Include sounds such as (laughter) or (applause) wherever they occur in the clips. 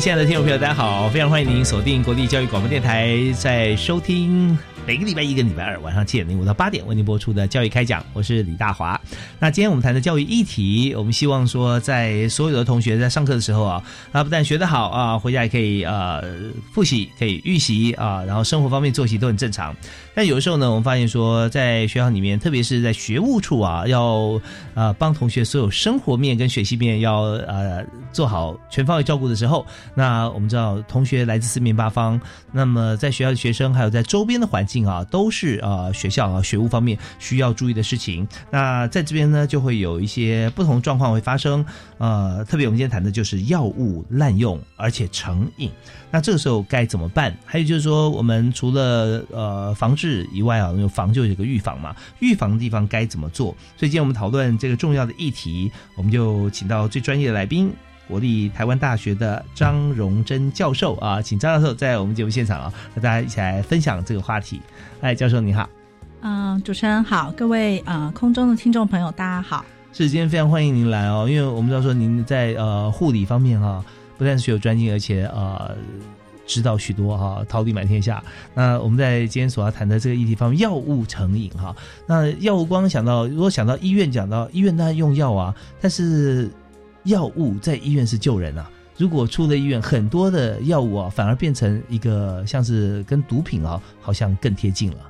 亲爱的听众朋友，大家好！非常欢迎您锁定国立教育广播电台，在收听每个礼拜一跟礼拜二晚上七点零五到八点为您播出的教育开讲，我是李大华。那今天我们谈的教育议题，我们希望说，在所有的同学在上课的时候啊，那不但学得好啊，回家也可以呃复习，可以预习啊，然后生活方面作息都很正常。但有的时候呢，我们发现说，在学校里面，特别是在学务处啊，要呃帮同学所有生活面跟学习面要呃做好全方位照顾的时候，那我们知道同学来自四面八方，那么在学校的学生还有在周边的环境啊，都是呃学校啊学务方面需要注意的事情。那在这边呢，就会有一些不同状况会发生。呃，特别我们今天谈的就是药物滥用而且成瘾，那这个时候该怎么办？还有就是说，我们除了呃防治以外啊，有防就有个预防嘛，预防的地方该怎么做？所以今天我们讨论这个重要的议题，我们就请到最专业的来宾，国立台湾大学的张荣珍教授啊，请张教授在我们节目现场啊，和大家一起来分享这个话题。哎，教授你好。嗯，主持人好，各位呃空中的听众朋友大家好。是，今天非常欢迎您来哦，因为我们知道说您在呃护理方面哈，不但是学有专精，而且呃知道许多哈，桃李满天下。那我们在今天所要谈的这个议题方面，药物成瘾哈，那药物光想到，如果想到医院，讲到医院当然用药啊，但是药物在医院是救人啊。如果出了医院，很多的药物啊，反而变成一个像是跟毒品啊，好像更贴近了。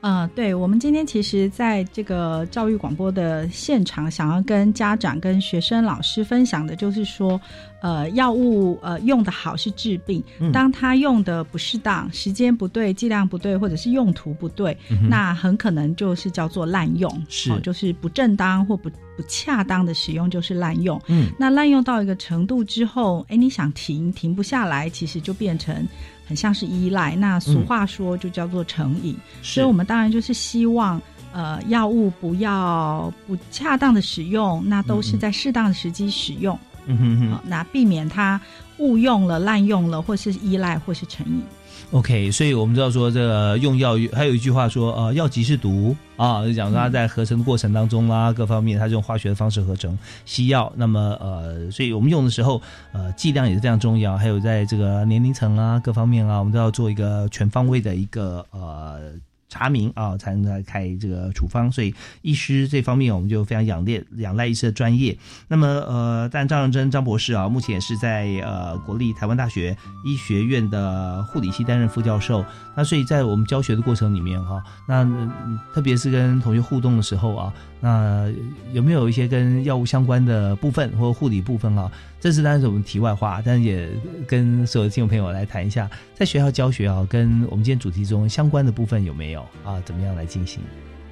呃，对，我们今天其实在这个教育广播的现场，想要跟家长、跟学生、老师分享的，就是说，呃，药物呃用的好是治病，当他用的不适当、时间不对、剂量不对，或者是用途不对，那很可能就是叫做滥用，是，就是不正当或不不恰当的使用就是滥用。嗯，那滥用到一个程度之后，哎，你想停停不下来，其实就变成。很像是依赖，那俗话说就叫做成瘾，所以我们当然就是希望，呃，药物不要不恰当的使用，那都是在适当的时机使用，嗯哼哼，那避免它误用了、滥用了，或是依赖，或是成瘾。OK，所以我们知道说这个用药，还有一句话说，呃，药即是毒啊，就讲它在合成的过程当中啦，各方面它用化学的方式合成西药，那么呃，所以我们用的时候，呃，剂量也是非常重要，还有在这个年龄层啊，各方面啊，我们都要做一个全方位的一个呃。查明啊，才能来开这个处方，所以医师这方面我们就非常仰恋仰赖医师的专业。那么呃，但张仁珍张博士啊，目前是在呃国立台湾大学医学院的护理系担任副教授。那所以在我们教学的过程里面哈，那特别是跟同学互动的时候啊，那有没有一些跟药物相关的部分或护理部分啊？这是当然是我们题外话，但是也跟所有的听众朋友来谈一下，在学校教学啊，跟我们今天主题中相关的部分有没有啊？怎么样来进行？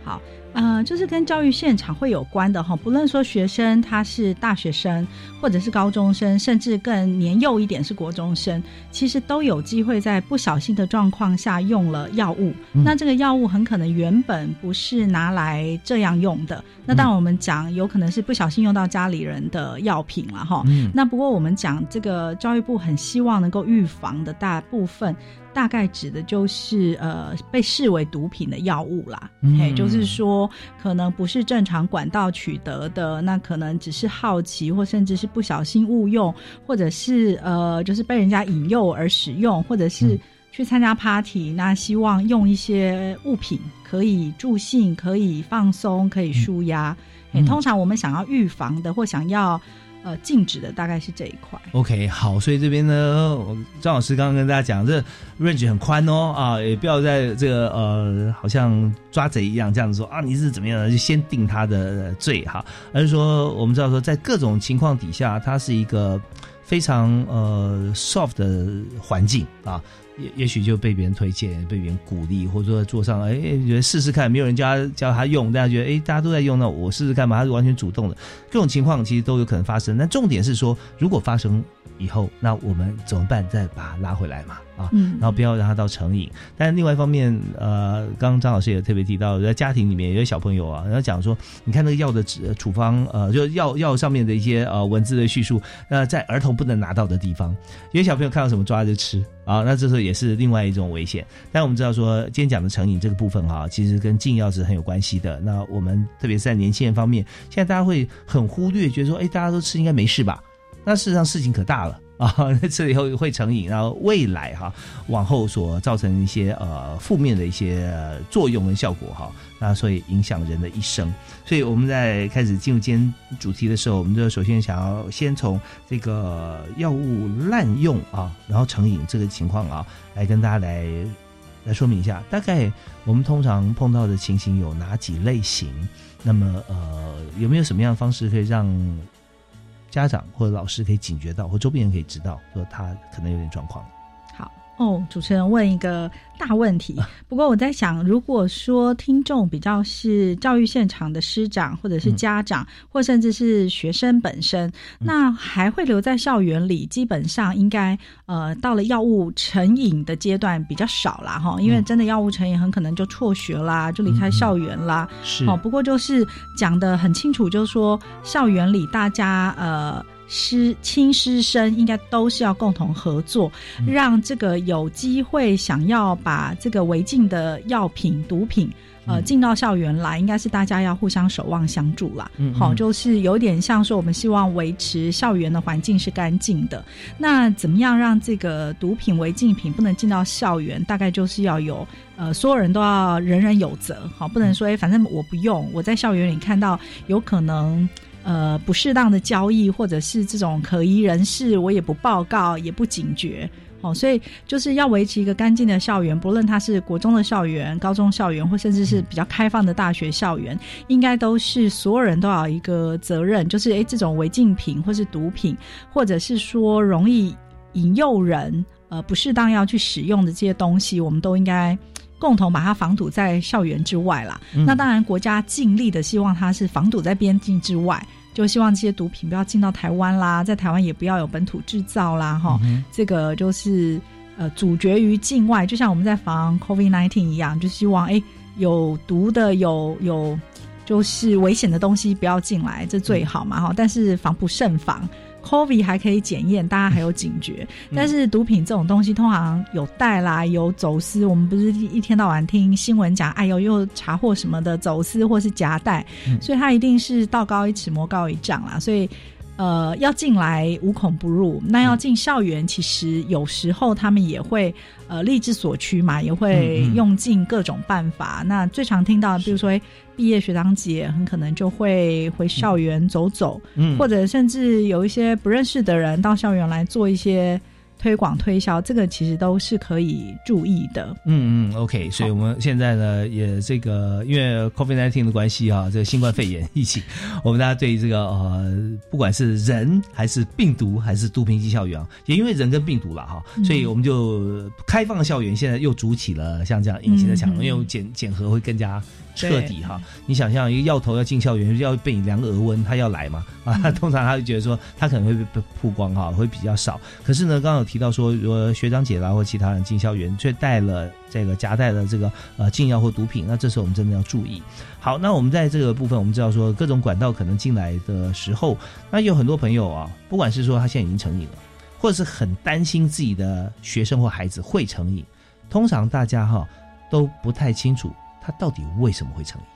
好。呃，就是跟教育现场会有关的哈，不论说学生他是大学生，或者是高中生，甚至更年幼一点是国中生，其实都有机会在不小心的状况下用了药物。那这个药物很可能原本不是拿来这样用的。那当然我们讲，有可能是不小心用到家里人的药品了哈。那不过我们讲这个教育部很希望能够预防的大部分。大概指的就是呃被视为毒品的药物啦，嘿，就是说可能不是正常管道取得的，那可能只是好奇或甚至是不小心误用，或者是呃就是被人家引诱而使用，或者是去参加 party，那希望用一些物品可以助兴、可以放松、可以舒压。通常我们想要预防的或想要。呃禁止的大概是这一块。OK，好，所以这边呢，我张老师刚刚跟大家讲，这 range 很宽哦，啊，也不要在这个呃，好像抓贼一样这样子说啊，你是怎么样的，就先定他的罪哈，而是说我们知道说，在各种情况底下，它是一个非常呃 soft 的环境啊。也也许就被别人推荐，被别人鼓励，或者说坐上，哎，觉得试试看，没有人教他教他用，大家觉得，哎，大家都在用，那我试试看吧。他是完全主动的，各种情况其实都有可能发生。那重点是说，如果发生以后，那我们怎么办？再把它拉回来嘛，啊，嗯然后不要让它到成瘾。但另外一方面，呃，刚刚张老师也特别提到，在家庭里面有些小朋友啊，然后讲说，你看那个药的指处方，呃，就药药上面的一些呃文字的叙述，那在儿童不能拿到的地方，有些小朋友看到什么抓着吃啊，那这时候也是另外一种危险。但我们知道说，今天讲的成瘾这个部分哈、其实跟禁药是很有关系的。那我们特别是在年轻人方面，现在大家会很忽略，觉得说，哎，大家都吃应该没事吧？那事实上事情可大了。(laughs) 啊，吃了以后会成瘾，然后未来哈、往后所造成一些呃负面的一些、作用跟效果哈、那所以影响人的一生。所以我们在开始进入今天主题的时候，我们就首先想要先从这个药物滥用啊，然后成瘾这个情况啊，来跟大家来来说明一下，大概我们通常碰到的情形有哪几类型？那么呃，有没有什么样的方式可以让家长或者老师可以警觉到，或周边人可以知道，说他可能有点状况？好哦，主持人问一个大问题。不过我在想，如果说听众比较是教育现场的师长，或者是家长，或甚至是学生本身，那还会留在校园里，基本上应该呃到了药物成瘾的阶段比较少啦哈，因为真的药物成瘾很可能就辍学啦，就离开校园啦。是。哦，不过就是讲的很清楚，就是说校园里大家呃师亲师生应该都是要共同合作，让这个有机会想要把这个违禁的药品、毒品。呃，嗯进到校园来，应该是大家要互相守望相助啦。嗯好、嗯就是有点像说，我们希望维持校园的环境是干净的。那怎么样让这个毒品违禁品不能进到校园？大概就是要有呃，所有人都要人人有责。好，不能说哎，反正我不用，我在校园里看到有可能。呃，不适当的交易，或者是这种可疑人士，我也不报告，也不警觉，哦，所以就是要维持一个干净的校园，不论它是国中的校园、高中校园，或甚至是比较开放的大学校园，应该都是所有人都要有一个责任，就是诶，这种违禁品或是毒品，或者是说容易引诱人，呃，不适当要去使用的这些东西，我们都应该。共同把它防堵在校园之外啦。嗯那当然，国家尽力的希望它是防堵在边境之外，就希望这些毒品不要进到台湾啦，在台湾也不要有本土制造啦，哈、嗯这个就是呃主角于境外，就像我们在防 COVID nineteen 一样，就希望哎有毒的有有就是危险的东西不要进来，这最好嘛哈。但是防不胜防。COVID 还可以检验，大家还有警觉，但是毒品这种东西通常有带啦，有走私。我们不是一天到晚听新闻讲，哎呦又查获什么的走私或是夹带，嗯所以它一定是道高一尺，魔高一丈啦。所以呃，要进来无孔不入。那要进校园，其实有时候他们也会呃力之所趋嘛，也会用尽各种办法。那最常听到的，比如说诶毕业学长姐，很可能就会回校园走走，嗯或者甚至有一些不认识的人到校园来做一些推广推销，这个其实都是可以注意的。嗯嗯，OK，所以我们现在呢，也这个因为 COVID-19 的关系啊，这个新冠肺炎疫情，我们大家对这个呃，不管是人还是病毒还是毒品进校园啊，也因为人跟病毒了哈，嗯所以我们就开放校园，现在又筑起了像这样隐形的墙，因为检检核会更加。彻底哈！你想象一个药头要进校园，要被你量额温，他要来嘛啊？嗯通常他就觉得说他可能会被被曝光哈，会比较少。可是呢，刚刚有提到说，如果学长姐啦或其他人进校园，却带了这个夹带了这个呃禁药或毒品，那这时候我们真的要注意。好，那我们在这个部分，我们知道说各种管道可能进来的时候，那有很多朋友啊，不管是说他现在已经成瘾了，或者是很担心自己的学生或孩子会成瘾，通常大家哈都不太清楚。他到底为什么会成瘾？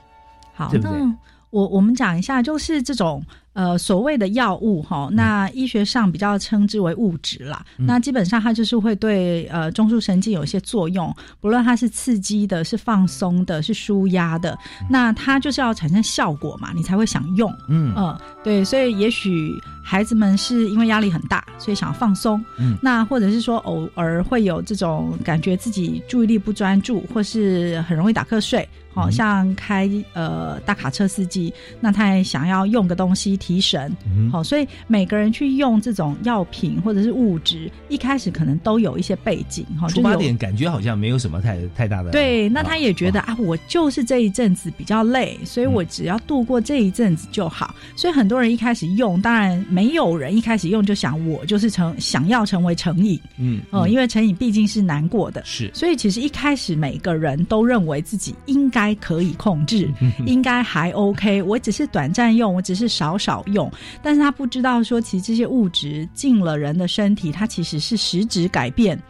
好，对不对那我我们讲一下，就是这种呃，所谓的药物哈，那医学上比较称之为物质啦。那基本上它就是会对呃中枢神经有一些作用，不论它是刺激的、是放松的、是舒压的，那它就是要产生效果嘛，你才会想用。嗯嗯，对，所以也许孩子们是因为压力很大，所以想要放松。嗯那或者是说偶尔会有这种感觉自己注意力不专注，或是很容易打瞌睡。好、嗯像开呃大卡车司机，那他也想要用个东西提神。嗯好、所以每个人去用这种药品或者是物质，一开始可能都有一些背景。哈、出发点感觉好像没有什么太太大的对，那啊他也觉得啊，我就是这一阵子比较累，所以嗯我只要度过这一阵子就好。所以很多人一开始用，当然没有人一开始用就想我就是成想要成为成瘾，嗯哦、因为成瘾毕竟是难过的。是所以其实一开始每个人都认为自己应该可以控制，(laughs) 应该还 OK。我只是短暂用，我只是少少用，但是他不知道说，其实这些物质进了人的身体，它其实是实质改变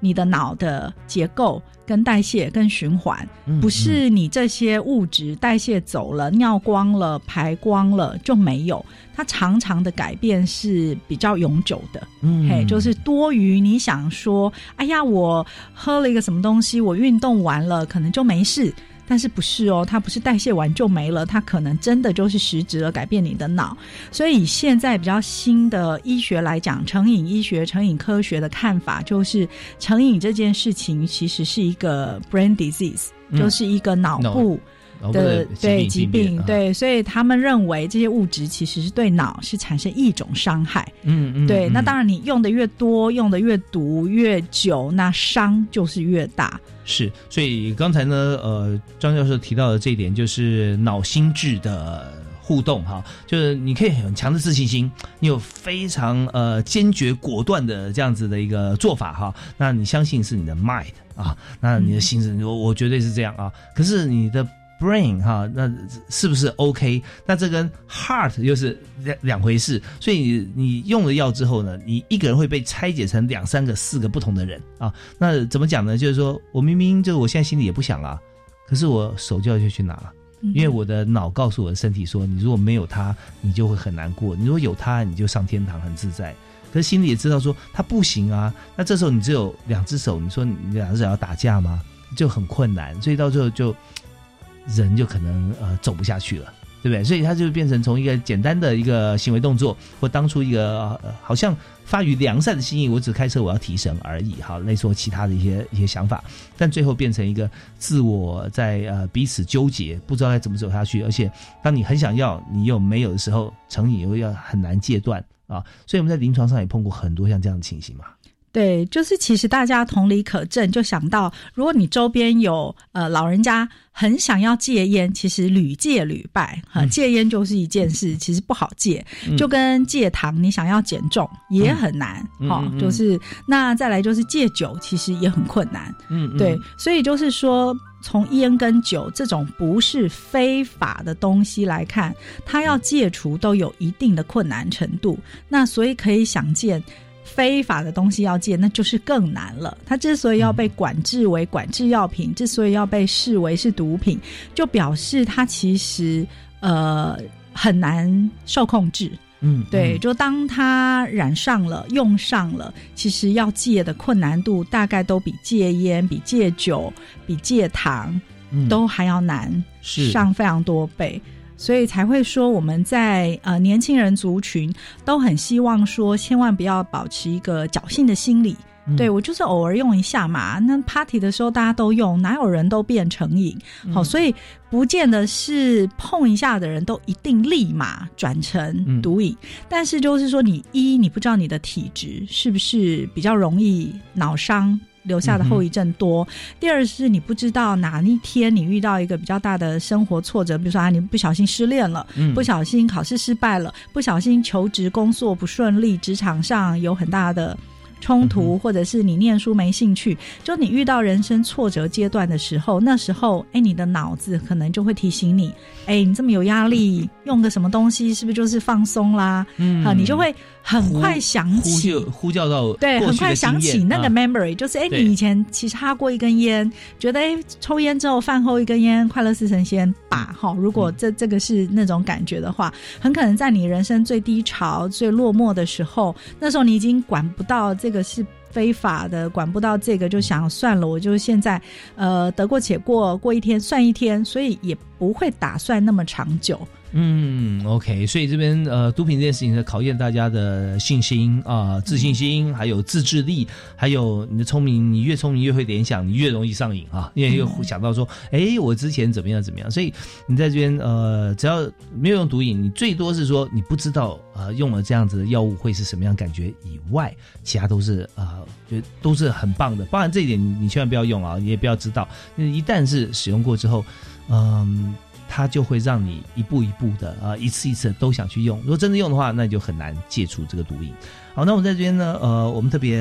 你的脑的结构、跟代谢、跟循环，嗯不是你这些物质代谢走了、尿光了、排光了就没有。它常常的改变是比较永久的。嗯嘿，就是多余你想说，哎呀，我喝了一个什么东西，我运动完了，可能就没事。但是不是哦？它不是代谢完就没了，它可能真的就是实质了改变你的脑。所以以现在比较新的医学来讲，成瘾医学、成瘾科学的看法就是，成瘾这件事情其实是一个 brain disease，、嗯就是一个脑脑部。脑部的对疾病，啊对，所以他们认为这些物质其实是对脑是产生一种伤害。嗯嗯对，那嗯当然你用的越多，用的越毒越久，那伤就是越大。是，所以刚才呢，呃，张教授提到的这一点就是脑心智的互动哈，就是你可以很强的自信心，你有非常呃坚决果断的这样子的一个做法哈，那你相信是你的 mind 啊，那你的心智，我我绝对是这样啊，可是你的。Brain 哈，那是不是 OK？那这跟 heart 又是两两回事。所以你你用了药之后呢，你一个人会被拆解成两三个、四个不同的人啊。那怎么讲呢？就是说我明明就我现在心里也不想啊，可是我手就要去去拿了，因为我的脑告诉我的身体说，你如果没有它，你就会很难过；你如果有它，你就上天堂很自在。可是心里也知道说它不行啊。那这时候你只有两只手，你说你两只手要打架吗？就很困难，所以到最后就人就可能呃走不下去了。对不对？所以它就变成从一个简单的一个行为动作，或当初一个、呃、好像发于良善的心意，我只开车我要提神而已，哈，类似我其他的一些一些想法，但最后变成一个自我在呃彼此纠结，不知道该怎么走下去，而且当你很想要，你又没有的时候，成瘾又要很难戒断啊，所以我们在临床上也碰过很多像这样的情形嘛。对，就是其实大家同理可证，就想到如果你周边有呃老人家很想要戒烟，其实屡戒屡败哈、戒烟就是一件事，其实不好戒，嗯就跟戒糖，你想要减重也很难哈、就是那再来就是戒酒，其实也很困难。嗯，对，所以就是说，从烟跟酒这种不是非法的东西来看，它要戒除都有一定的困难程度。那所以可以想见。非法的东西要戒，那就是更难了。它之所以要被管制为管制药品，之所以要被视为是毒品，就表示它其实呃很难受控制。嗯，对，嗯就当它染上了、用上了，其实要戒的困难度大概都比戒烟、比戒酒、比戒糖嗯都还要难是上非常多倍。所以才会说，我们在呃年轻人族群都很希望说，千万不要保持一个侥幸的心理。嗯对我就是偶尔用一下嘛，那 party 的时候大家都用，哪有人都变成瘾？嗯好，所以不见得是碰一下的人都一定立马转成毒瘾，但是就是说，你一你不知道你的体质是不是比较容易脑伤。留下的后遗症多。第二是你不知道哪一天你遇到一个比较大的生活挫折，比如说啊，你不小心失恋了，嗯。不小心考试失败了，不小心求职工作不顺利，职场上有很大的冲突，或者是你念书没兴趣，就你遇到人生挫折阶段的时候，那时候，哎，你的脑子可能就会提醒你，哎，你这么有压力，用个什么东西，是不是就是放松啦？嗯，啊，你就会很快想起，呼叫到对，很快想起那个 memory，就是哎，你以前其实哈过一根烟，觉得哎，抽烟之后饭后一根烟，快乐似神仙吧？哈，如果这这个是那种感觉的话，很可能在你人生最低潮、最落寞的时候，那时候你已经管不到这个是。非法的管不到这个，就想算了，我就现在，呃，得过且过，过一天算一天，所以也不会打算那么长久。嗯，OK，所以这边呃，毒品这件事情是考验大家的信心啊、自信心，还有自制力，还有你的聪明。你越聪明越会联想，你越容易上瘾啊，因为又想到说，哎，我之前怎么样怎么样。所以你在这边呃，只要没有用毒瘾，你最多是说你不知道呃用了这样子的药物会是什么样感觉以外，其他都是啊，就都是很棒的。当然这一点你你千万不要用啊，你也不要知道，一旦是使用过之后，嗯。它就会让你一步一步的啊，一次一次都想去用。如果真的用的话，那就很难戒除这个毒瘾。好，那我们在这边呢，呃，我们特别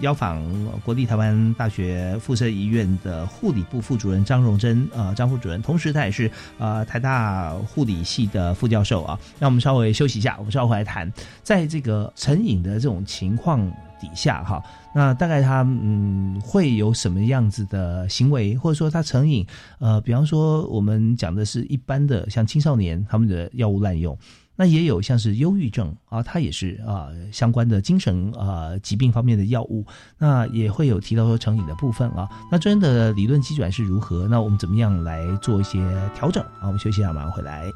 邀访国立台湾大学附设医院的护理部副主任张荣珍啊，张副主任，同时他也是呃台大护理系的副教授啊。那我们稍微休息一下，我们稍后来谈，在这个成瘾的这种情况。底下哈，那大概他嗯会有什么样子的行为，或者说他成瘾？呃，比方说我们讲的是一般的像青少年他们的药物滥用，那也有像是忧郁症啊，他也是啊相关的精神啊疾病方面的药物，那也会有提到说成瘾的部分啊。那专业的理论基准是如何？那我们怎么样来做一些调整？啊，我们休息一下，马上回来。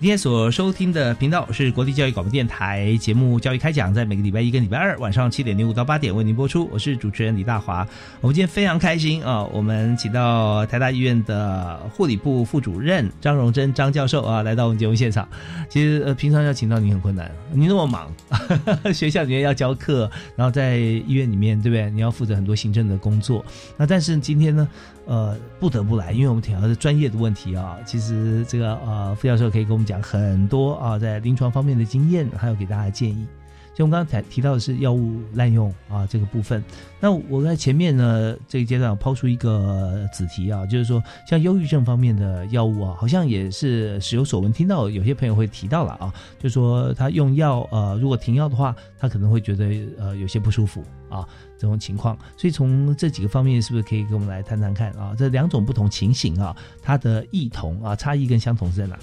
今天所收听的频道是国立教育广播电台节目《教育开讲》，在每个礼拜一跟礼拜二晚上七点零五到八点为您播出。我是主持人李大华。我们今天非常开心啊，我们请到台大医院的护理部副主任张荣珍张教授啊，来到我们节目现场。其实呃，平常要请到你很困难，你那么忙，(laughs) 学校里面要教课，然后在医院里面，对不对？你要负责很多行政的工作。那但是今天呢？呃，不得不来，因为我们提到是专业的问题啊。其实这个呃，傅教授可以跟我们讲很多啊，在临床方面的经验，还有给大家建议。就我们刚才提到的是药物滥用啊这个部分。那我在前面呢这个阶段抛出一个子题啊，就是说像忧郁症方面的药物啊，好像也是时有所闻，听到有些朋友会提到了啊，就说他用药呃，如果停药的话，他可能会觉得呃有些不舒服啊。这种情况，所以从这几个方面，是不是可以跟我们来谈谈看啊？这两种不同情形啊，它的异同啊，差异跟相同是在哪里？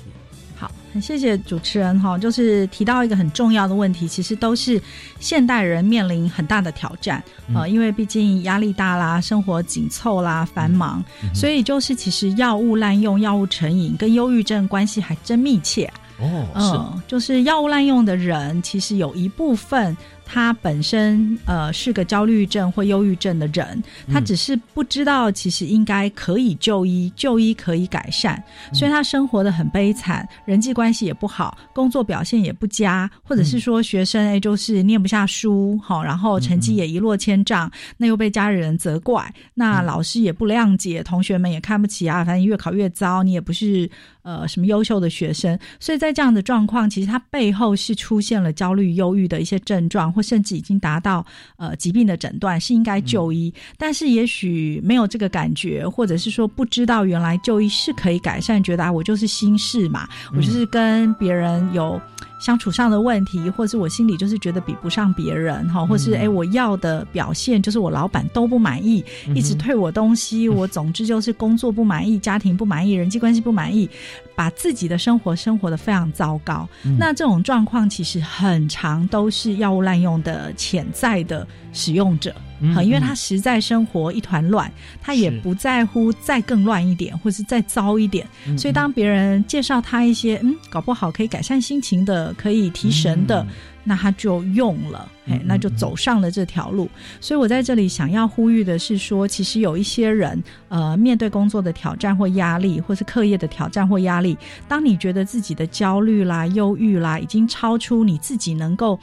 好，很谢谢主持人哈，就是提到一个很重要的问题，其实都是现代人面临很大的挑战啊，因为毕竟压力大啦，生活紧凑啦，繁忙，所以就是其实药物滥用、药物成瘾跟忧郁症关系还真密切哦。嗯，就是药物滥用的人，其实有一部分。他本身呃是个焦虑症或忧郁症的人，他只是不知道其实应该可以就医，就医可以改善，所以他生活的很悲惨，人际关系也不好，工作表现也不佳，或者是说学生哎就是念不下书，好，然后成绩也一落千丈，那又被家人责怪，那老师也不谅解，同学们也看不起啊，反正越考越糟，你也不是呃什么优秀的学生，所以在这样的状况，其实他背后是出现了焦虑、忧郁的一些症状。或甚至已经达到呃疾病的诊断，是应该就医。但是也许没有这个感觉，或者是说不知道原来就医是可以改善，觉得啊我就是心事嘛，我就是跟别人有。相处上的问题，或是我心里就是觉得比不上别人哈，或是哎我要的表现就是我老板都不满意，一直退我东西，我总之就是工作不满意，(laughs) 家庭不满意，人际关系不满意，把自己的生活生活的非常糟糕。那这种状况其实很长都是药物滥用的潜在的使用者。好，因为他实在生活一团乱，他也不在乎再更乱一点，或是再糟一点。所以当别人介绍他一些嗯，搞不好可以改善心情的，可以提神的，那他就用了，哎，那就走上了这条路。所以我在这里想要呼吁的是说，其实有一些人，呃，面对工作的挑战或压力，或是课业的挑战或压力，当你觉得自己的焦虑啦、忧郁啦，已经超出你自己能够。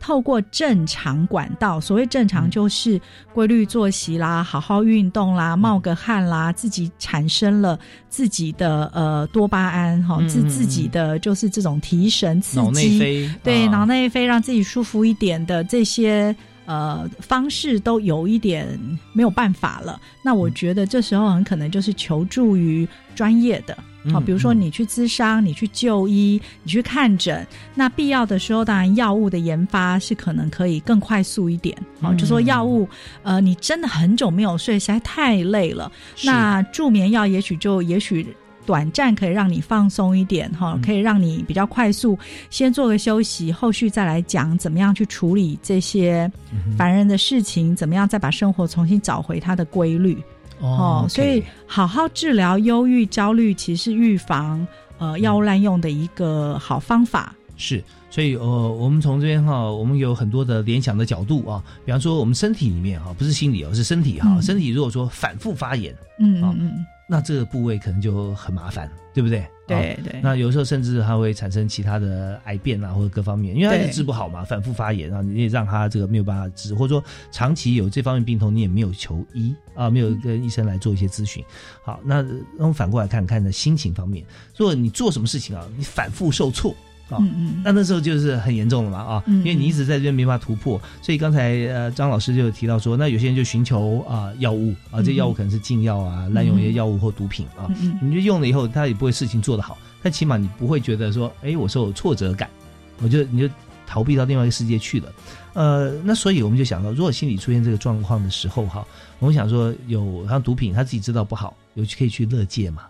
透过正常管道，所谓正常就是规律作息啦，好好运动啦，冒个汗啦，自己产生了自己的呃多巴胺哈，自自己的就是这种提神刺激，对脑内啡让自己舒服一点的这些呃方式都有一点没有办法了。那我觉得这时候很可能就是求助于专业的。好，比如说你去咨商，你去就医，你去看诊，那必要的时候，当然药物的研发是可能可以更快速一点。好，就说药物，呃，你真的很久没有睡，实在太累了，那助眠药也许就也许短暂可以让你放松一点，哈，可以让你比较快速先做个休息，后续再来讲怎么样去处理这些烦人的事情，怎么样再把生活重新找回它的规律。哦，所以好好治疗忧郁、焦虑，其实预防呃药物滥用的一个好方法。是，所以呃，我们从这边哈，我们有很多的联想的角度啊。比方说，我们身体里面哈，不是心理哦，是身体哈。身体如果说反复发炎，嗯嗯嗯，那这个部位可能就很麻烦，对不对？对对，那有时候甚至它会产生其他的癌变啊，或者各方面，因为它也治不好嘛，反复发炎啊，你也让他这个没有办法治，或者说长期有这方面病痛，你也没有求医啊，没有跟医生来做一些咨询。好，那我们反过来看看的心情方面，如果你做什么事情啊，你反复受挫。嗯嗯，那那时候就是很严重了嘛啊，因为你一直在这边没法突破，所以刚才呃张老师就提到说，那有些人就寻求啊药物啊，这药物可能是禁药啊，滥用一些药物或毒品啊，你就用了以后，他也不会事情做得好，但起码你不会觉得说，哎，我受挫折感，我就你就逃避到另外一个世界去了，呃，那所以我们就想到，如果心理出现这个状况的时候哈，我们想说有像毒品，他自己知道不好，有可以去乐界嘛。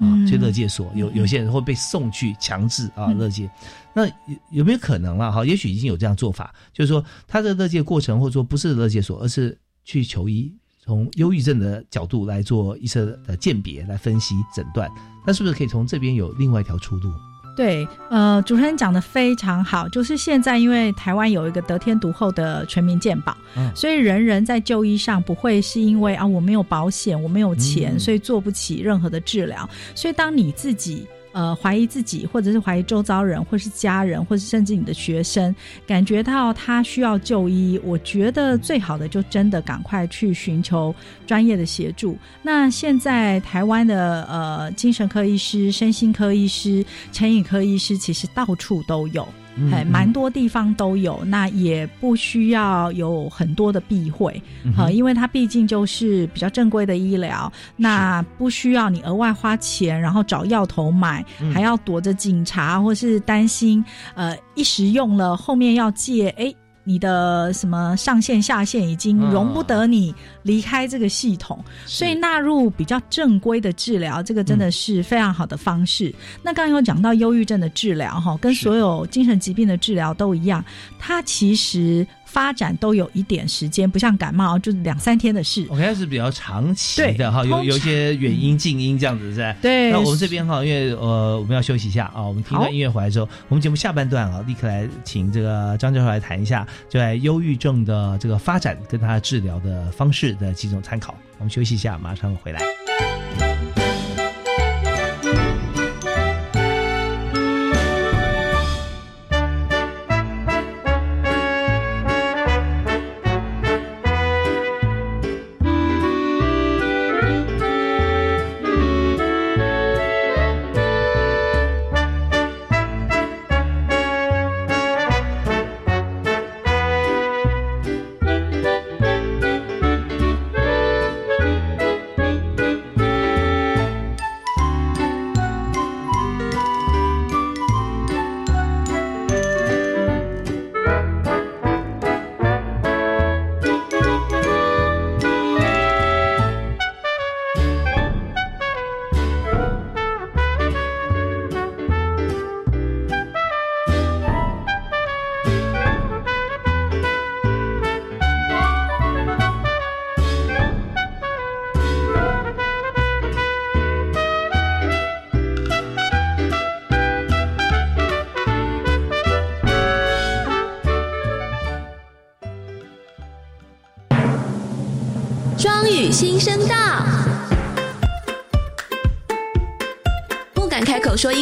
啊，去乐界所有有些人会被送去强制啊乐界，那有有没有可能啊？哈，也许已经有这样做法，就是说他的乐界过程，或者说不是乐界所，而是去求医，从忧郁症的角度来做医生的鉴别、来分析诊断，那是不是可以从这边有另外一条出路？对，呃，主持人讲的非常好，就是现在因为台湾有一个得天独厚的全民健保，所以人人在就医上不会是因为啊我没有保险，我没有钱，所以做不起任何的治疗。所以当你自己。呃，怀疑自己，或者是怀疑周遭人，或是家人，或是甚至你的学生，感觉到他需要就医，我觉得最好的就真的赶快去寻求专业的协助。那现在台湾的呃精神科医师、身心科医师、成瘾科医师，其实到处都有。还蛮多地方都有，那也不需要有很多的避讳，好，因为它毕竟就是比较正规的医疗，那不需要你额外花钱，然后找药头买，还要躲着警察，或是担心，呃，一时用了后面要借，哎。你的什么上线下线已经容不得你离开这个系统，所以纳入比较正规的治疗，这个真的是非常好的方式。那刚刚有讲到忧郁症的治疗，哈，跟所有精神疾病的治疗都一样，它其实。发展都有一点时间，不像感冒就是两三天的事。OK，是比较长期的哈，有有一些远因、静音这样子是对。那我们这边哈，因为呃我们要休息一下啊，我们听完音乐回来之后，我们节目下半段啊，立刻来请这个张教授来谈一下，就在忧郁症的这个发展跟他治疗的方式的几种参考。我们休息一下，马上回来。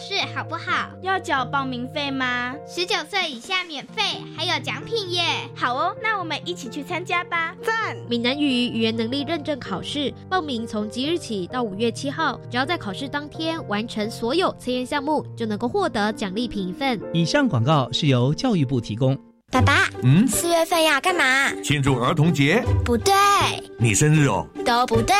认证考试，好不好？要缴报名费吗？十九岁以下免费，还有奖品耶！好哦，那我们一起去参加吧！赞！闽南语语言能力认证考试报名从即日起到五月七号，只要在考试当天完成所有测验项目，就能够获得奖励品一份。以上广告是由教育部提供。爸爸，嗯，四月份要干嘛？庆祝儿童节？不对，你生日哦？都不对，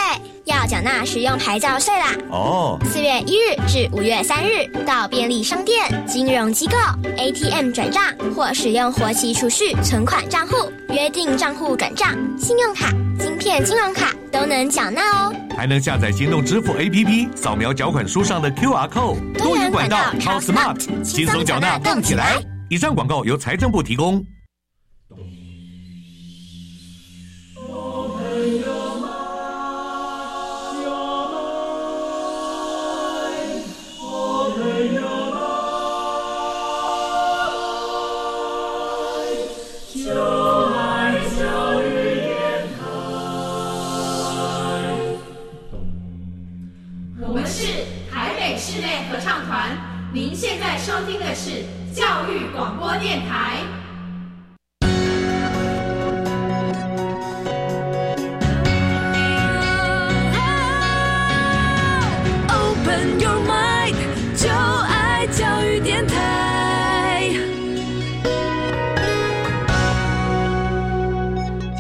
要缴纳使用牌照税啦。哦，四月一日至五月三日，到便利商店、金融机构、ATM 转账或使用活期储蓄存款账户约定账户转账，信用卡、晶片金融卡都能缴纳哦。还能下载行动支付 APP，扫描缴款书上的 QR code，多元管道超 smart，轻松缴纳动起来。以上广告由财政部提供。电台。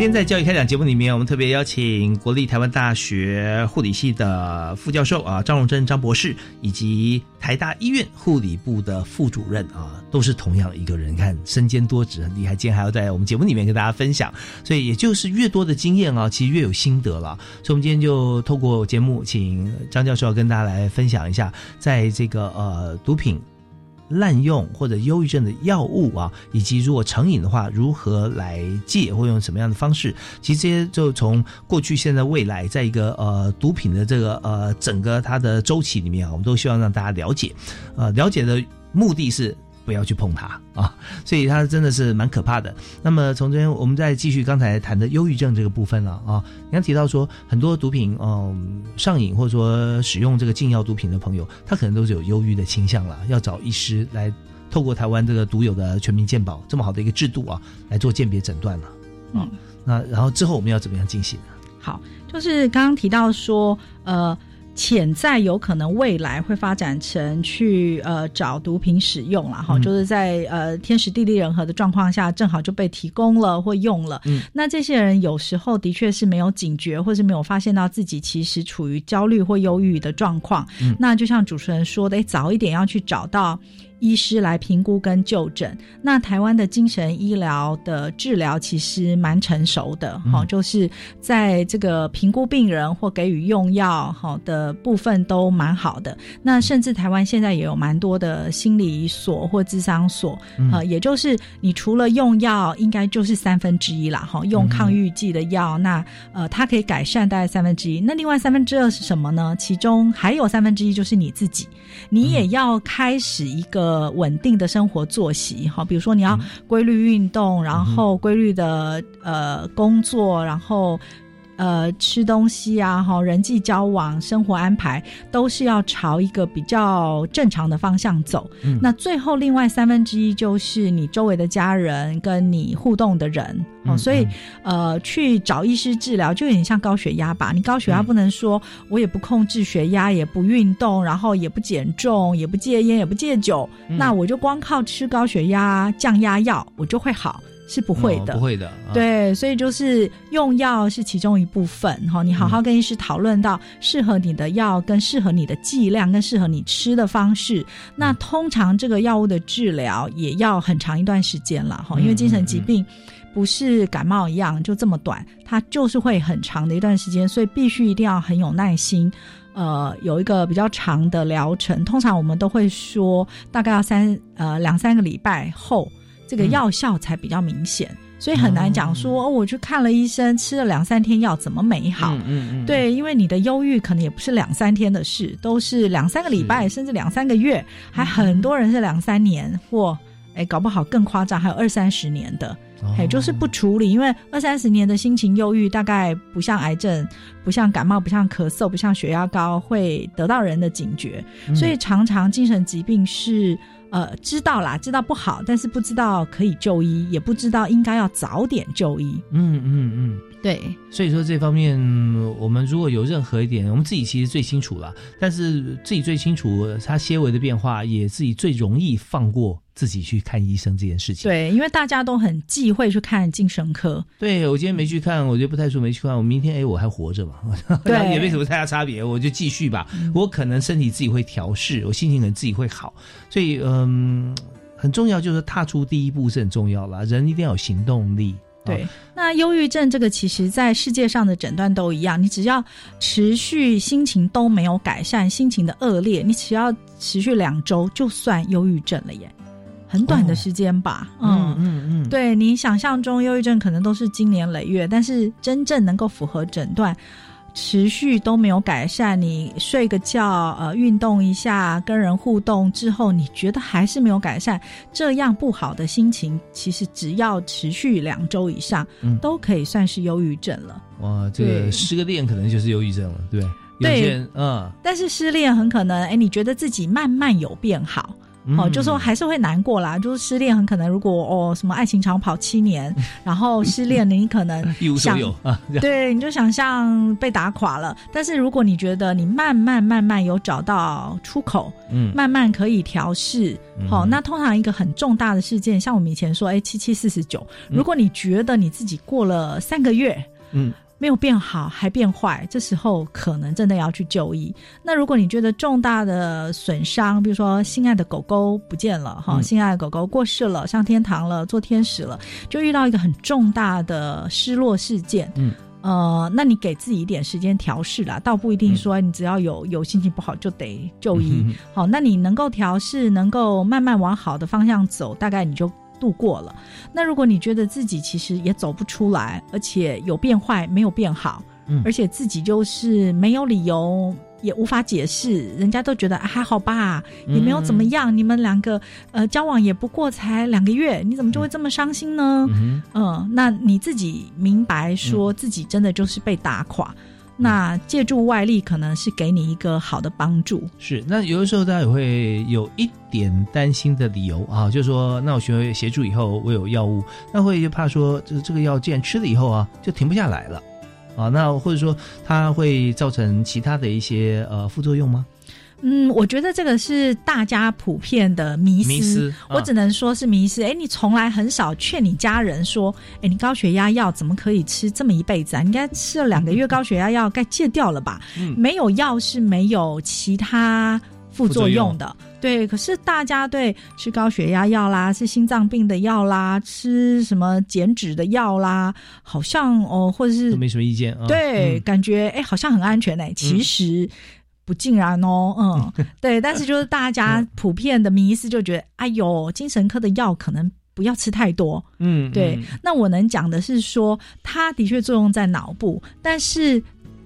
今天在教育开讲节目里面，我们特别邀请国立台湾大学护理系的副教授啊张荣珍张博士，以及台大医院护理部的副主任啊，都是同样一个人，看身兼多职，很厉害。今天还要在我们节目里面跟大家分享，所以也就是越多的经验啊，其实越有心得了。所以，我们今天就透过节目，请张教授跟大家来分享一下，在这个呃毒品。滥用或者忧郁症的药物啊，以及如果成瘾的话，如何来戒或用什么样的方式？其实这些就从过去、现在、未来，在一个呃毒品的这个呃整个它的周期里面啊，我们都希望让大家了解。呃，了解的目的是不要去碰它啊，所以它真的是蛮可怕的。那么从这边，我们再继续刚才谈的忧郁症这个部分了啊。你刚提到说，很多毒品嗯上瘾或者说使用这个禁药毒品的朋友，他可能都是有忧郁的倾向了，要找医师来透过台湾这个独有的全民健保这么好的一个制度啊，来做鉴别诊断了。嗯，那然后之后我们要怎么样进行呢？好，就是刚刚提到说，呃。潜在有可能未来会发展成去呃找毒品使用了哈，嗯就是在呃天时地利人和的状况下，正好就被提供了或用了。嗯，那这些人有时候的确是没有警觉，或是没有发现到自己其实处于焦虑或忧郁的状况。嗯那就像主持人说的，诶早一点要去找到。医师来评估跟就诊。那台湾的精神医疗的治疗其实蛮成熟的，哈、嗯就是在这个评估病人或给予用药好的部分都蛮好的。那甚至台湾现在也有蛮多的心理所或智商所，嗯呃，也就是你除了用药，应该就是三分之一啦，哈，用抗郁剂的药，那呃，它可以改善大概三分之一。那另外三分之二是什么呢？其中还有三分之一就是你自己，你也要开始一个稳定的生活作息，哈，比如说你要规律运动，然后规律的呃工作，然后。呃，吃东西啊，哈，人际交往、生活安排都是要朝一个比较正常的方向走。嗯那最后另外三分之一就是你周围的家人跟你互动的人。哦，嗯所以呃，去找医师治疗就有点像高血压吧？你高血压不能说我也不控制血压，也不运动，然后也不减重，也不戒烟，也不戒酒，嗯那我就光靠吃高血压降压药，我就会好。是不会的，哦不会的。啊对，所以就是用药是其中一部分哈。你好好跟医师讨论到适合你的药、跟适合你的剂量、跟适合你吃的方式。那嗯通常这个药物的治疗也要很长一段时间了哈，因为精神疾病不是感冒一样就这么短，它就是会很长的一段时间，所以必须一定要很有耐心。呃，有一个比较长的疗程，通常我们都会说，大概要三呃两三个礼拜后，这个药效才比较明显。所以很难讲说，哦，我去看了医生，吃了两三天药，怎么没好？嗯嗯，对，因为你的忧郁可能也不是两三天的事，都是两三个礼拜，甚至两三个月，还很多人是两三年，或哎，搞不好更夸张，还有二三十年的，哎，就是不处理，因为二三十年的心情忧郁，大概不像癌症，不像感冒，不像咳嗽，不像血压高，会得到人的警觉，所以常常精神疾病是。呃，知道啦，知道不好，但是不知道可以就医，也不知道应该要早点就医。嗯嗯嗯，对。所以说这方面，我们如果有任何一点，我们自己其实最清楚了，但是自己最清楚它些微的变化，也自己最容易放过。自己去看医生这件事情，对，因为大家都很忌讳去看精神科。对我今天没去看，我觉得不太舒服，没去看。我明天哎，我还活着嘛，对，也没什么太大差别，我就继续吧。我可能身体自己会调试，我心情可能自己会好。所以嗯，很重要就是踏出第一步是很重要了，人一定要有行动力。对，那忧郁症这个其实，在世界上的诊断都一样，你只要持续心情都没有改善，心情的恶劣，你只要持续两周，就算忧郁症了耶。很短的时间吧，嗯嗯嗯，对你想象中忧郁症可能都是经年累月，但是真正能够符合诊断，持续都没有改善，你睡个觉，呃，运动一下，跟人互动之后，你觉得还是没有改善，这样不好的心情，其实只要持续两周以上，嗯都可以算是忧郁症了。哇，这个失个恋可能就是忧郁症了，对对？嗯，但是失恋很可能，哎，你觉得自己慢慢有变好。哦，就说还是会难过啦。就是失恋很可能，如果哦什么爱情长跑七年，(laughs) 然后失恋你可能 (laughs) 一无所有 (laughs) 啊，对，你就想象被打垮了。但是如果你觉得你慢慢慢慢有找到出口，嗯，慢慢可以调试，好，那通常一个很重大的事件，像我们以前说，哎，七七四十九，如果你觉得你自己过了三个月，嗯。没有变好，还变坏，这时候可能真的要去就医。那如果你觉得重大的损伤，比如说心爱的狗狗不见了，哈，心爱的狗狗过世了，上天堂了，做天使了，就遇到一个很重大的失落事件，嗯，呃，那你给自己一点时间调试啦，倒不一定说你只要有有心情不好就得就医。好，那你能够调试，能够慢慢往好的方向走，大概你就。度过了，那如果你觉得自己其实也走不出来，而且有变坏没有变好，嗯，而且自己就是没有理由，也无法解释，人家都觉得还好吧，也没有怎么样，你们两个呃交往也不过才两个月，你怎么就会这么伤心呢？嗯，那你自己明白说自己真的就是被打垮。那借助外力可能是给你一个好的帮助。是，那有的时候大家也会有一点担心的理由啊，就是说，那我学协助以后，我有药物，那会就怕说，就是这个药既然吃了以后啊，就停不下来了啊，那或者说它会造成其他的一些呃副作用吗？嗯，我觉得这个是大家普遍的迷思，我只能说是迷思。哎，你从来很少劝你家人说，哎，你高血压药怎么可以吃这么一辈子啊？应该吃了两个月高血压药该戒掉了吧？没有药是没有其他副作用的。对，可是大家对吃高血压药啦，吃心脏病的药啦，吃什么减脂的药啦，好像哦，或者是都没什么意见啊。对，感觉哎，好像很安全哎，其实。不尽然哦，嗯，(laughs) 对，但是就是大家普遍的迷思就觉得，哎呦，精神科的药可能不要吃太多，嗯，对。那我能讲的是说，它的确作用在脑部，但是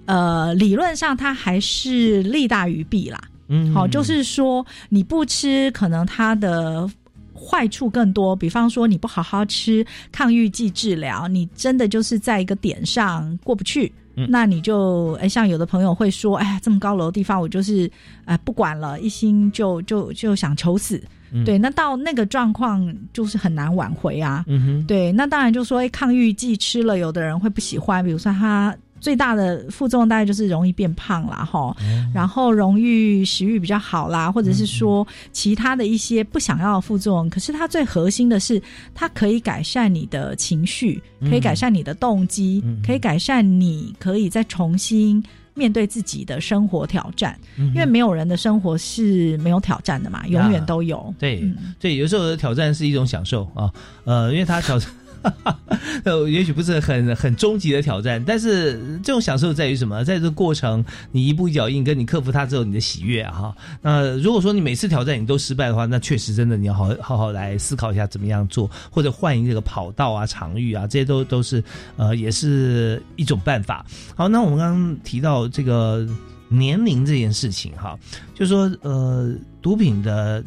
呃，理论上它还是利大于弊啦。嗯，好，就是说你不吃，可能它的坏处更多。比方说，你不好好吃抗郁剂治疗，你真的就是在一个点上过不去。那你就哎，像有的朋友会说，哎呀，这么高楼地方，我就是哎不管了，一心就就就想求死。对，那到那个状况就是很难挽回啊。嗯哼，对，那当然就说，哎，抗郁剂吃了，有的人会不喜欢，比如说他。最大的副作用大概就是容易变胖啦，哈，然后容易食欲比较好啦，或者是说其他的一些不想要的副作用。可是它最核心的是，它可以改善你的情绪，可以改善你的动机，可以改善你可以再重新面对自己的生活挑战。因为没有人的生活是没有挑战的嘛，永远都有。对，对，有时候的挑战是一种享受啊，呃，因为他挑战。(laughs) 呃，也许不是很很终极的挑战，但是这种享受在于什么？在这个过程，你一步一脚印，跟你克服它之后，你的喜悦啊哈。那如果说你每次挑战你都失败的话，那确实真的你要好好好来思考一下怎么样做，或者换一个跑道啊、场域啊，这些都都是呃，也是一种办法。好，那我们刚刚提到这个年龄这件事情哈，就说呃，毒品的。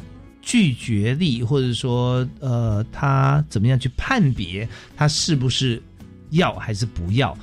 拒绝力，或者说，呃，他怎么样去判别他是不是要还是不要，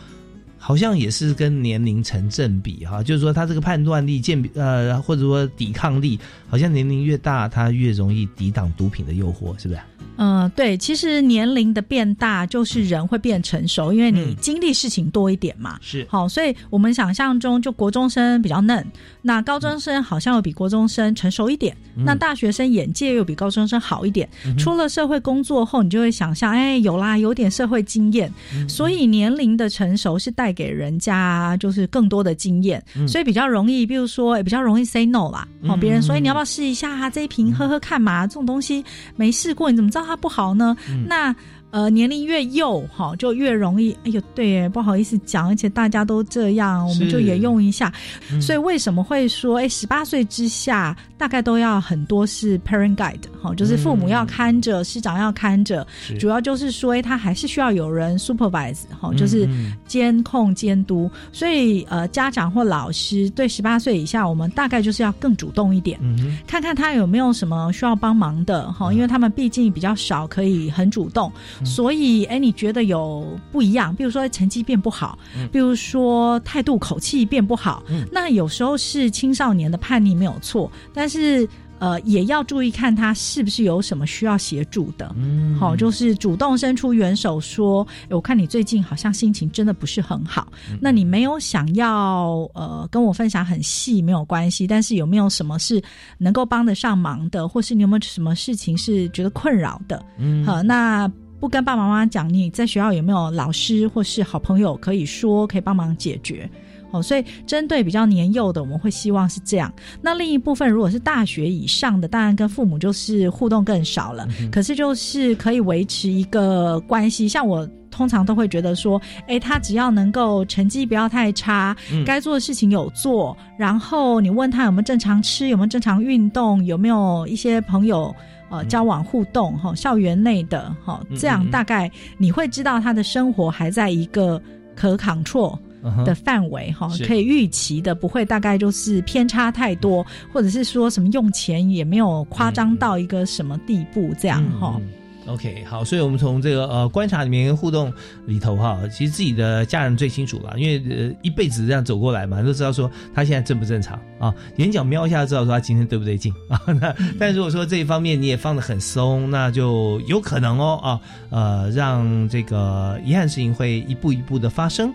好像也是跟年龄成正比哈。就是说，他这个判断力、鉴呃，或者说抵抗力，好像年龄越大，他越容易抵挡毒品的诱惑，是不是？嗯，对，其实年龄的变大，就是人会变成熟，因为你经历事情多一点嘛。是，好，所以我们想象中，就国中生比较嫩，那高中生好像又比国中生成熟一点，那大学生眼界又比高中生好一点。出了社会工作后，你就会想象，哎，有啦，有点社会经验，所以年龄的成熟是带给人家就是更多的经验，所以比较容易，比如说比较容易 say no 啦。哦，别人说你要不要试一下这一瓶喝喝看嘛？这种东西没试过，你怎么知道？它不好呢，那。呃，年龄越幼哈，就越容易。哎呦，对，不好意思讲，而且大家都这样，我们就也用一下。所以为什么会说，哎，十八岁之下大概都要很多是 parent guide 哈，就是父母要看着，师长要看着，主要就是说，哎，他还是需要有人 supervise 哈，就是监控监督。所以呃，家长或老师对十八岁以下，我们大概就是要更主动一点，看看他有没有什么需要帮忙的哈，因为他们毕竟比较少可以很主动。所以，哎，你觉得有不一样？比如说成绩变不好，比如说态度口气变不好，那有时候是青少年的叛逆没有错，但是呃，也要注意看他是不是有什么需要协助的。嗯，好，就是主动伸出援手，说，我看你最近好像心情真的不是很好，那你没有想要呃跟我分享很细没有关系，但是有没有什么是能够帮得上忙的，或是你有没有什么事情是觉得困扰的？嗯，好，那。不跟爸爸妈妈讲，你在学校有没有老师或是好朋友可以说可以帮忙解决？哦，所以针对比较年幼的，我们会希望是这样。那另一部分如果是大学以上的，当然跟父母就是互动更少了。可是就是可以维持一个关系。像我通常都会觉得说，哎，他只要能够成绩不要太差，该做的事情有做，然后你问他有没有正常吃，有没有正常运动，有没有一些朋友。呃，交往互动哈，校园内的哈，这样大概你会知道他的生活还在一个可 control 的范围哈，可以预期的，不会大概就是偏差太多，或者是说什么用钱也没有夸张到一个什么地步这样哈。OK，好，所以我们从这个呃观察里面互动里头哈，其实自己的家人最清楚了，因为呃一辈子这样走过来嘛，都知道说他现在正不正常啊，眼角瞄一下就知道说他今天对不对劲啊。(laughs) 那但如果说这一方面你也放得很松，那就有可能哦啊呃让这个遗憾事情会一步一步的发生。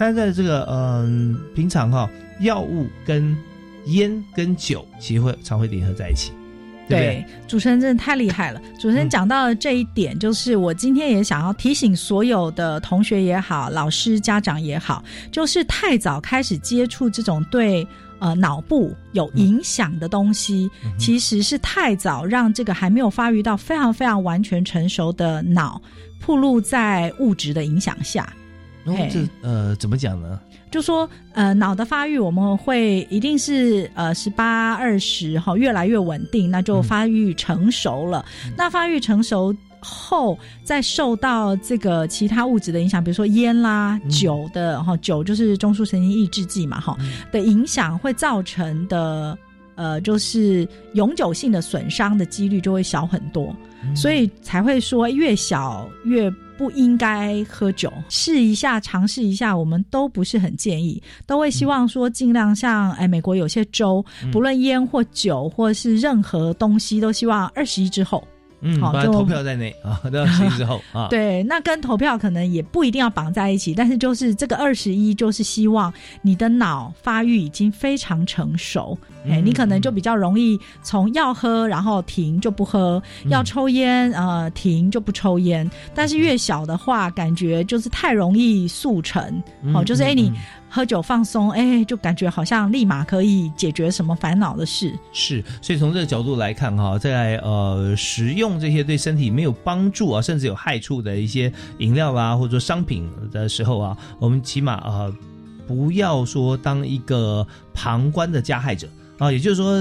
但是在这个嗯平常哈，药物跟烟跟酒其实会常会联合在一起。对，主持人真的太厉害了。主持人讲到的这一点，就是我今天也想要提醒所有的同学也好，老师、家长也好，就是太早开始接触这种对呃脑部有影响的东西，其实是太早让这个还没有发育到非常非常完全成熟的脑，暴露在物质的影响下。这呃，怎么讲呢？就说呃，脑的发育我们会一定是呃十八二十哈，越来越稳定，那就发育成熟了。那发育成熟后，再受到这个其他物质的影响，比如说烟啦、酒的哈，酒就是中枢神经抑制剂嘛哈的影响，会造成的呃，就是永久性的损伤的几率就会小很多，所以才会说越小越。不应该喝酒，试一下，尝试一下，我们都不是很建议，都会希望说尽量像哎，美国有些州，不论烟或酒或是任何东西，都希望二十一之后，嗯，好，投票在内啊，(laughs) 都要十一之后啊。对，那跟投票可能也不一定要绑在一起，但是就是这个二十一，就是希望你的脑发育已经非常成熟。哎，你可能就比较容易从要喝然后停就不喝，要抽烟呃停就不抽烟。但是越小的话，感觉就是太容易速成哦，就是哎你喝酒放松，哎就感觉好像立马可以解决什么烦恼的事。是，所以从这个角度来看哈，在呃食用这些对身体没有帮助啊，甚至有害处的一些饮料啦，或者说商品的时候啊，我们起码呃不要说当一个旁观的加害者。啊，也就是说，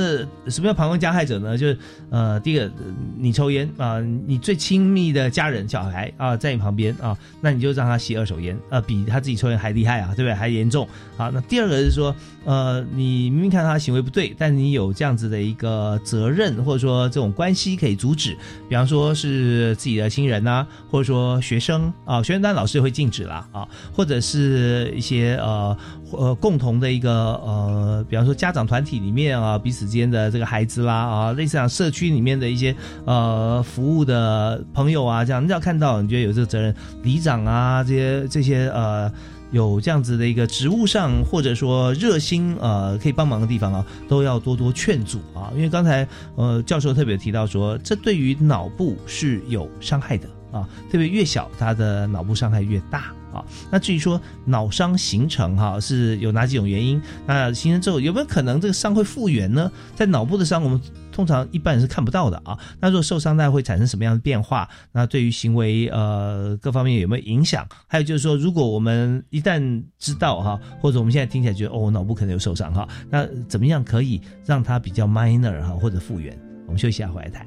什么叫旁观加害者呢？就是呃，第一个，你抽烟啊，你最亲密的家人小孩啊，在你旁边啊，那你就让他吸二手烟，呃，比他自己抽烟还厉害啊，对不对？还严重。好，那第二个是说，呃，你明明看他行为不对，但你有这样子的一个责任，或者说这种关系可以阻止。比方说是自己的亲人呐，或者说学生啊，学生当然老师会禁止啦啊，或者是一些呃呃共同的一个呃，比方说家长团体里面。啊，彼此间的这个孩子啦，啊，类似像社区里面的一些呃服务的朋友啊，这样你只要看到，你觉得有这个责任，里长啊，这些这些呃有这样子的一个职务上或者说热心呃可以帮忙的地方啊，都要多多劝阻啊，因为刚才呃教授特别提到说，这对于脑部是有伤害的啊，特别越小，他的脑部伤害越大。啊，那至于说脑伤形成哈是有哪几种原因？那形成之后有没有可能这个伤会复原呢？在脑部的伤，我们通常一般人是看不到的啊。那如果受伤，那会产生什么样的变化？那对于行为呃各方面有没有影响？还有就是说，如果我们一旦知道哈，或者我们现在听起来觉得哦，脑部可能有受伤哈，那怎么样可以让它比较 minor 哈或者复原？我们休息一下回来谈。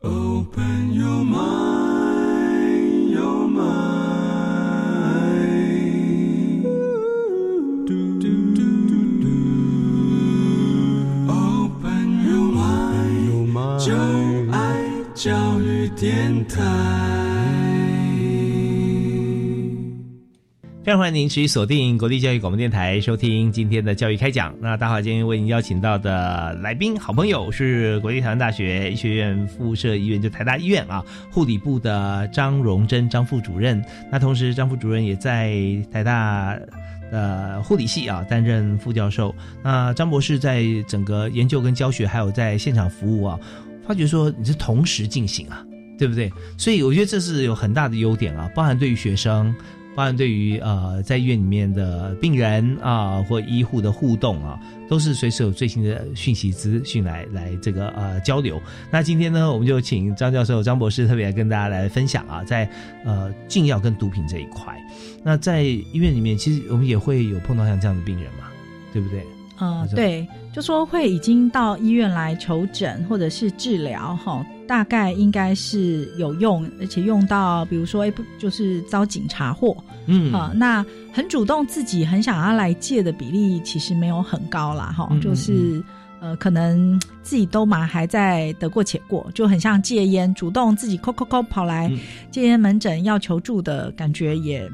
Open your mind, your mind. 电台，非常欢迎您持续锁定国立教育广播电台，收听今天的教育开讲。那大华今天为您邀请到的来宾，好朋友是国立台湾大学医学院附设医院，就台大医院啊护理部的张荣珍张副主任。那同时，张副主任也在台大。呃，护理系啊，担任副教授。那张博士在整个研究跟教学，还有在现场服务啊，发觉说你是同时进行啊，对不对？所以我觉得这是有很大的优点啊，包含对于学生。包含对于呃在医院里面的病人啊或医护的互动啊，都是随时有最新的讯息资讯来来这个呃交流。那今天呢，我们就请张教授、张博士特别跟大家来分享啊，在呃禁药跟毒品这一块。那在医院里面，其实我们也会有碰到像这样的病人嘛，对不对？嗯，对，就说会已经到医院来求诊或者是治疗哈，大概应该是有用，而且用到比如说哎不就是遭警察获，嗯。啊，那很主动自己很想要来借的比例其实没有很高啦哈，就是呃可能自己都嘛还在得过且过，就很像戒烟，主动自己扣扣扣跑来戒烟门诊要求助的感觉也。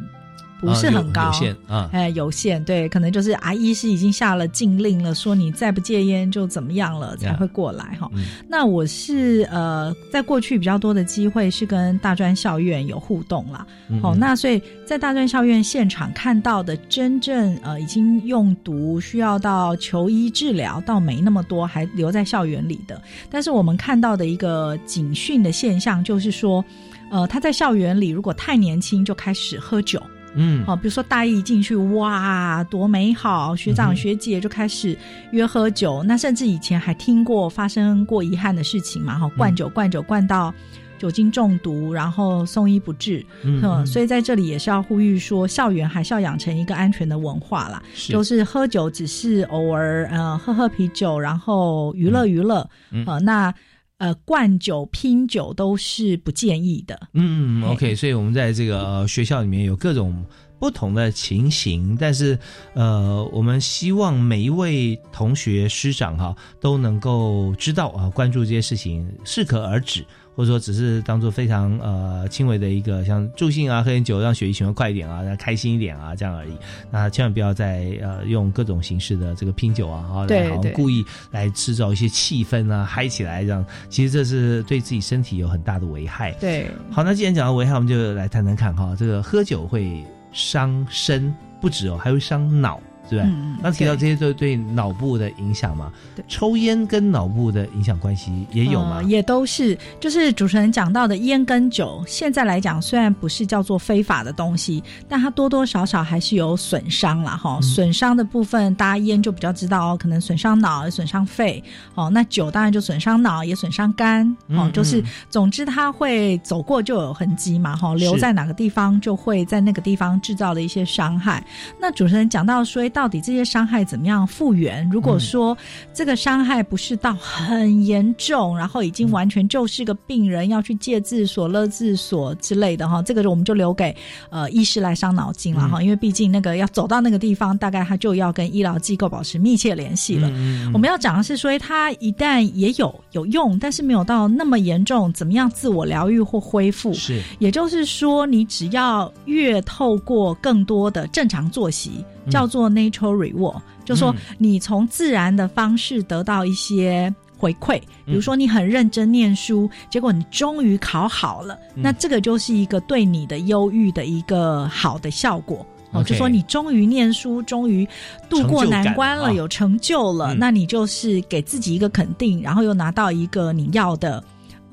不是很高，有限啊，哎，有限，对，可能就是啊，医师已经下了禁令了，说你再不戒烟就怎么样了，才会过来哈。那我是呃，在过去比较多的机会是跟大专校院有互动啦，哦，那所以在大专校院现场看到的真正呃已经用毒需要到求医治疗，倒没那么多，还留在校园里的。但是我们看到的一个警讯的现象就是说，呃，他在校园里如果太年轻就开始喝酒。嗯，好，比如说大一进去，哇，多美好！学长学姐就开始约喝酒，那甚至以前还听过发生过遗憾的事情嘛，哈，灌酒灌酒灌到酒精中毒，然后送医不治。嗯，所以在这里也是要呼吁说，校园还是要养成一个安全的文化啦，就是喝酒只是偶尔，呃，喝喝啤酒，然后娱乐娱乐，呃，那。呃，灌酒、拼酒都是不建议的。嗯，OK，所以我们在这个学校里面有各种不同的情形，但是呃，我们希望每一位同学师长哈都能够知道啊，关注这些事情，适可而止。或者说只是当做非常呃轻微的一个像助兴啊，喝点酒让血液循环快一点啊，让开心一点啊，这样而已。那千万不要再呃用各种形式的这个拼酒啊，好像故意来制造一些气氛啊，嗨起来这样。其实这是对自己身体有很大的危害。对，好，那既然讲到危害，我们就来谈谈看哈，这个喝酒会伤身不止哦，还会伤脑。对吧？嗯嗯那提到这些都对脑部的影响嘛对？抽烟跟脑部的影响关系也有吗呃？也都是，就是主持人讲到的烟跟酒，现在来讲虽然不是叫做非法的东西，但它多多少少还是有损伤了。哈。损伤的部分，大家烟就比较知道哦，可能损伤脑、损伤肺哦。那酒当然就损伤脑，也损伤肝哦嗯。就是嗯总之它会走过就有痕迹嘛，哈，留在哪个地方就会在那个地方制造了一些伤害。那主持人讲到说，到底这些伤害怎么样复原？如果说这个伤害不是到很严重，然后已经完全就是个病人要去戒治所、乐治所之类的哈，这个我们就留给呃医师来伤脑筋了哈，因为毕竟那个要走到那个地方，大概他就要跟医疗机构保持密切联系了。嗯我们要讲的是说，他一旦也有有用，但是没有到那么严重，怎么样自我疗愈或恢复？是也就是说，你只要越透过更多的正常作息，嗯叫做 natural reward，、就说你从自然的方式得到一些。回馈，比如说你很认真念书，结果你终于考好了，嗯那这个就是一个对你的忧郁的一个好的效果。哦，就说你终于念书，终于度过难关了，啊有成就了，嗯那你就是给自己一个肯定，然后又拿到一个你要的。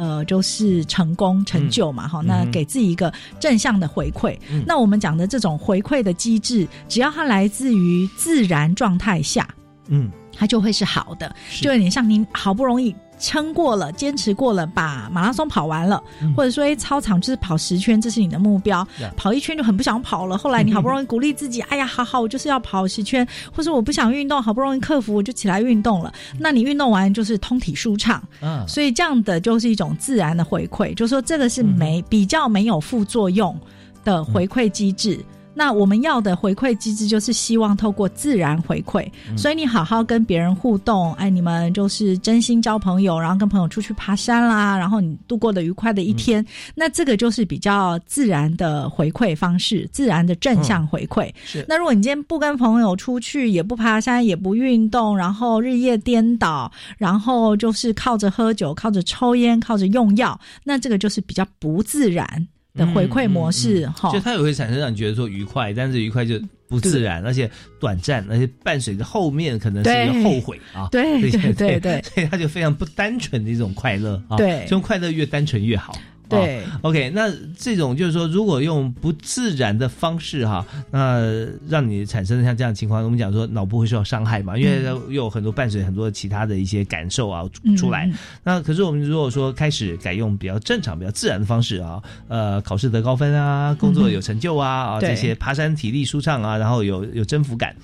呃，就是成功成就嘛，哈、那嗯给自己一个正向的回馈。嗯。那我们讲的这种回馈的机制，只要它来自于自然状态下，嗯，它就会是好的，就有点像您好不容易撑过了、坚持过了，把马拉松跑完了，嗯或者说哎操场就是跑十圈，这是你的目标跑一圈就很不想跑了。后来你好不容易鼓励自己，哎呀，好好，我就是要跑十圈，或者我不想运动，好不容易克服，我就起来运动了。那你运动完就是通体舒畅，嗯，所以这样的就是一种自然的回馈，就说这个是没比较没有副作用的回馈机制。那我们要的回馈机制就是希望透过自然回馈，所以你好好跟别人互动，哎，你们就是真心交朋友，然后跟朋友出去爬山啦，然后你度过的愉快的一天，那这个就是比较自然的回馈方式，自然的正向回馈。是。那如果你今天不跟朋友出去，也不爬山，也不运动，然后日夜颠倒，然后就是靠着喝酒、靠着抽烟、靠着用药，那这个就是比较不自然的回馈模式哈。就它也会产生让你觉得说愉快，但是愉快就不自然，而且短暂，而且伴随着后面可能是一个后悔啊。对对对对 (laughs) 所以它就非常不单纯的一种快乐啊。对这种快乐越单纯越好。对。哦 OK，那这种就是说，如果用不自然的方式哈，那让你产生像这样的情况，我们讲说脑部会受到伤害嘛，因为又有很多伴随很多其他的一些感受啊嗯出来。那可是我们如果说开始改用比较正常、比较自然的方式啊，呃，考试得高分啊，工作有成就啊，啊，这些爬山体力舒畅啊，然后有有征服感，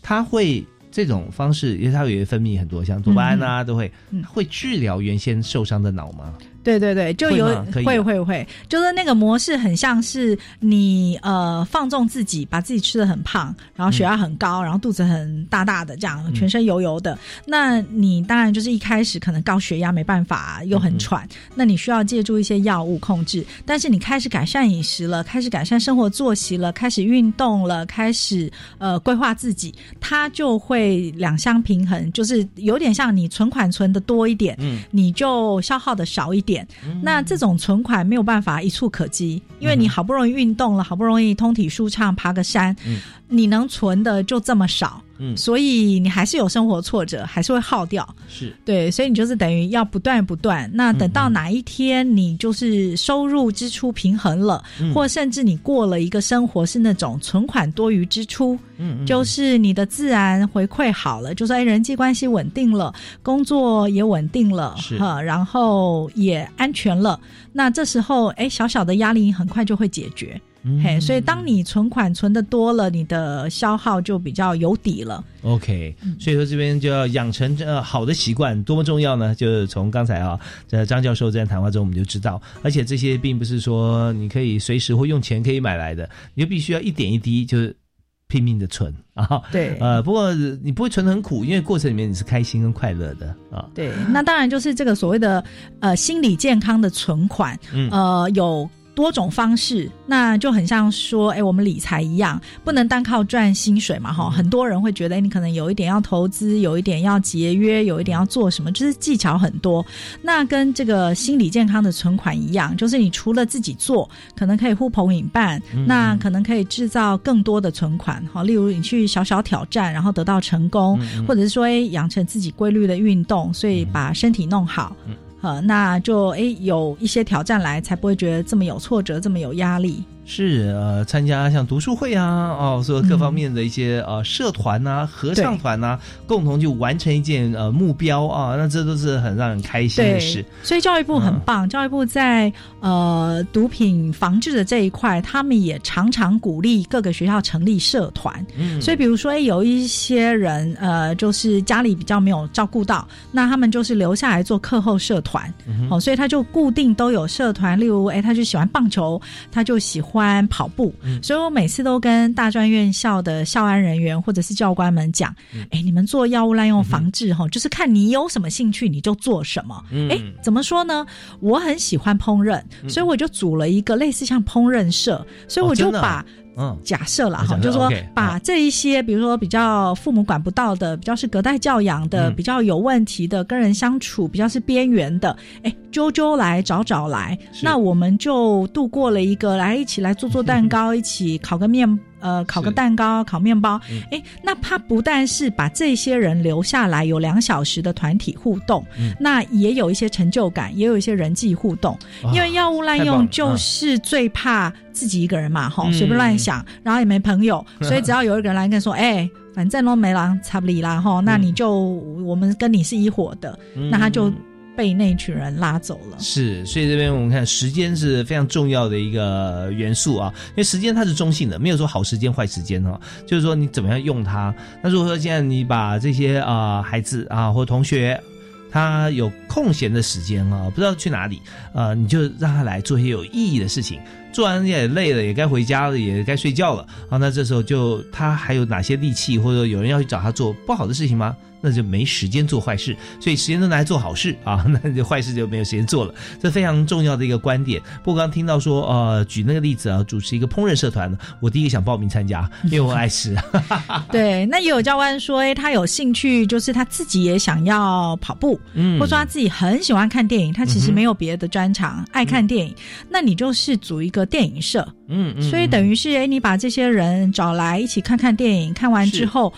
它会。这种方式，因为它也会分泌很多像多巴胺啊，都会嗯。会治疗原先受伤的脑吗？对对对，就有会会会会，就是那个模式很像是你呃放纵自己，把自己吃的很胖，然后血压很高，然后肚子很大大的这样，嗯。全身油油的。那你当然就是一开始可能高血压没办法，又很喘，那你需要借助一些药物控制。但是你开始改善饮食了，开始改善生活作息了，开始运动了，开始呃规划自己，它就会两相平衡，就是有点像你存款存的多一点，嗯。你就消耗的少一点。那这种存款没有办法一触可及，因为你好不容易运动了，好不容易通体舒畅，爬个山，嗯。你能存的就这么少，嗯，所以你还是有生活挫折，还是会耗掉。是对，所以你就是等于要不断不断。那等嗯到哪一天你就是收入支出平衡了，嗯或甚至你过了一个生活是那种存款多于支出，嗯嗯就是你的自然回馈好了，就说哎人际关系稳定了，工作也稳定了，是哈，然后也安全了。那这时候哎小小的压力很快就会解决。嗯嘿，所以当你存款存的多了，你的消耗就比较有底了。OK，所以说这边就要养成呃好的习惯，多么重要呢？就是从刚才啊，在张教授这样谈话中，我们就知道，而且这些并不是说你可以随时或用钱可以买来的，你就必须要一点一滴，就是拼命的存啊。对呃，不过你不会存得很苦，因为过程里面你是开心跟快乐的啊。对，那当然就是这个所谓的呃心理健康的存款，嗯呃有。多种方式，那就很像说，哎，我们理财一样，不能单靠赚薪水嘛，哈。很多人会觉得，你可能有一点要投资，有一点要节约，有一点要做什么，就是技巧很多。那跟这个心理健康的存款一样，就是你除了自己做，可能可以呼朋引伴，那可能可以制造更多的存款，哈。例如你去小小挑战，然后得到成功，或者是说，哎，养成自己规律的运动，所以把身体弄好。呃，那就诶有一些挑战来，才不会觉得这么有挫折，这么有压力。是呃，参加像读书会啊，哦，所有各方面的一些呃社团呐、合唱团呐，共同就完成一件呃目标啊，那这都是很让人开心的事。所以教育部很棒，教育部在呃毒品防治的这一块，他们也常常鼓励各个学校成立社团。嗯，所以比如说有一些人呃，就是家里比较没有照顾到，那他们就是留下来做课后社团。哦，所以他就固定都有社团，例如哎，他就喜欢棒球，他就喜欢。欢跑步，所以我每次都跟大专院校的校安人员或者是教官们讲：，哎，你们做药物滥用防治哈，就是看你有什么兴趣你就做什么。哎，怎么说呢？我很喜欢烹饪，所以我就组了一个类似像烹饪社，所以我就把。嗯，假设了哈，就是说把这一些，比如说比较父母管不到的，比较是隔代教养的，比较有问题的，跟人相处比较是边缘的，哎，揪揪来找找来，那我们就度过了一个来一起来做做蛋糕，(laughs) 一起烤个面。呃，烤个蛋糕，烤面包，哎，那他不但是把这些人留下来，有两小时的团体互动，那也有一些成就感，也有一些人际互动。因为药物滥用就是最怕自己一个人嘛，哈，随便乱想，然后也没朋友，(laughs) 所以只要有一个人来跟你说，哎，反正都没了，差不离啦，哈，那你就我们跟你是一伙的，那他就。被那群人拉走了，是，所以这边我们看时间是非常重要的一个元素啊，因为时间它是中性的，没有说好时间坏时间哈，就是说你怎么样用它。那如果说现在你把这些啊孩子啊或同学，他有空闲的时间啊，不知道去哪里，呃，你就让他来做一些有意义的事情，做完也累了，也该回家了，也该睡觉了啊。那这时候就他还有哪些力气，或者有人要去找他做不好的事情吗？那就没时间做坏事，所以时间都拿来做好事啊，那就坏事就没有时间做了。这非常重要的一个观点。不过刚听到说，呃，举那个例子啊，主持一个烹饪社团，我第一个想报名参加，(laughs) 因为我爱吃。(laughs) 对，那也有教官说，哎，他有兴趣，就是他自己也想要跑步，嗯，或者说他自己很喜欢看电影，他其实没有别的专长，爱看电影。那你就是组一个电影社，嗯嗯，所以等于是，哎，你把这些人找来一起看看电影，看完之后。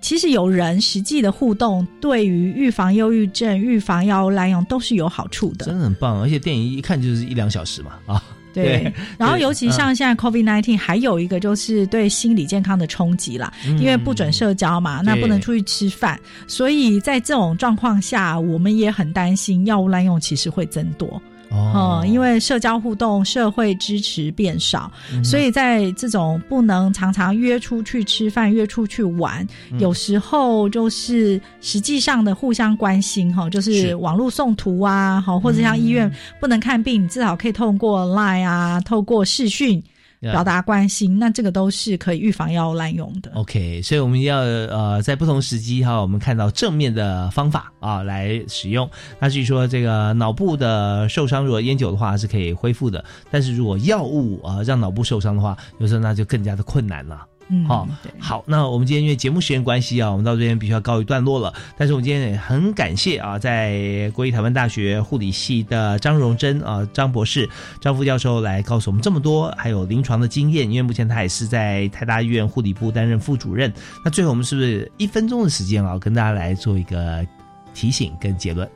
其实有人实际的互动，对于预防忧郁症、预防药物滥用都是有好处的。真的很棒，而且电影一看就是一两小时嘛，啊，对。然后尤其像现在 COVID nineteen，还有一个就是对心理健康的冲击啦，因为不准社交嘛，那不能出去吃饭，所以在这种状况下，我们也很担心药物滥用其实会增多。哦，因为社交互动、社会支持变少，所以在这种不能常常约出去吃饭、约出去玩，有时候就是实际上的互相关心哈，就是网络送图啊，好，或者像医院不能看病，你至少可以透过 Line 啊，透过视讯。表达关心，那这个都是可以预防药物滥用的。OK，所以我们要呃在不同时机哈，我们看到正面的方法啊来使用。那据说这个脑部的受伤，如果烟酒的话是可以恢复的，但是如果药物啊让脑部受伤的话，有时候那就更加的困难了。嗯，好，好，那我们今天因为节目时间关系啊，我们到这边必须要告一段落了。但是我们今天也很感谢啊，在国立台湾大学护理系的张荣珍啊，张博士、张副教授来告诉我们这么多，还有临床的经验。因为目前他也是在台大医院护理部担任副主任。那最后我们是不是一分钟的时间啊，跟大家来做一个提醒跟结论？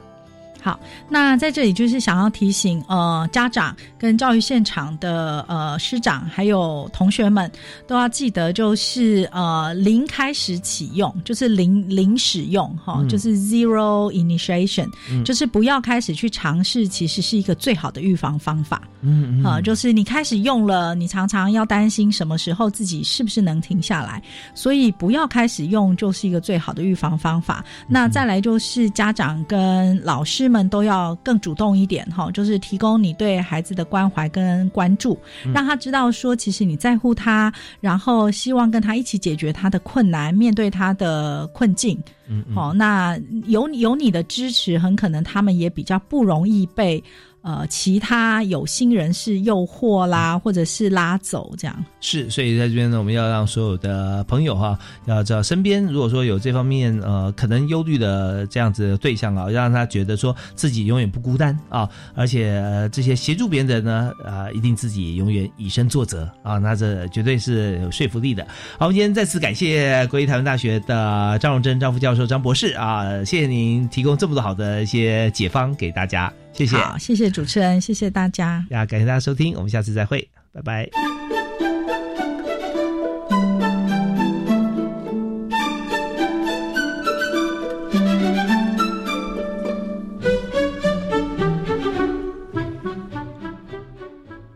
好，那在这里就是想要提醒呃家长跟教育现场的呃师长还有同学们都要记得，就是呃零开始启用，就是零零使用哈，就是 zero initiation，就是不要开始去尝试，其实是一个最好的预防方法。嗯，啊，就是你开始用了，你常常要担心什么时候自己是不是能停下来，所以不要开始用，就是一个最好的预防方法。那再来就是家长跟老师们都要更主动一点哈，就是提供你对孩子的关怀跟关注，让他知道说其实你在乎他，然后希望跟他一起解决他的困难，面对他的困境。嗯，好，那有有你的支持，很可能他们也比较不容易被。呃其他有心人士诱惑啦，或者是拉走这样。是，所以在这边呢，我们要让所有的朋友哈，要知道身边如果说有这方面呃可能忧虑的这样子的对象啊，要让他觉得说自己永远不孤单啊，而且、呃这些协助别人的呢，啊，一定自己永远以身作则啊，那这绝对是有说服力的。好，我们今天再次感谢国立台湾大学的张荣珍张副教授张博士啊，谢谢您提供这么多好的一些解方给大家，谢谢。好，谢谢主持人，谢谢大家。呀，感谢大家收听，我们下次再会，拜拜。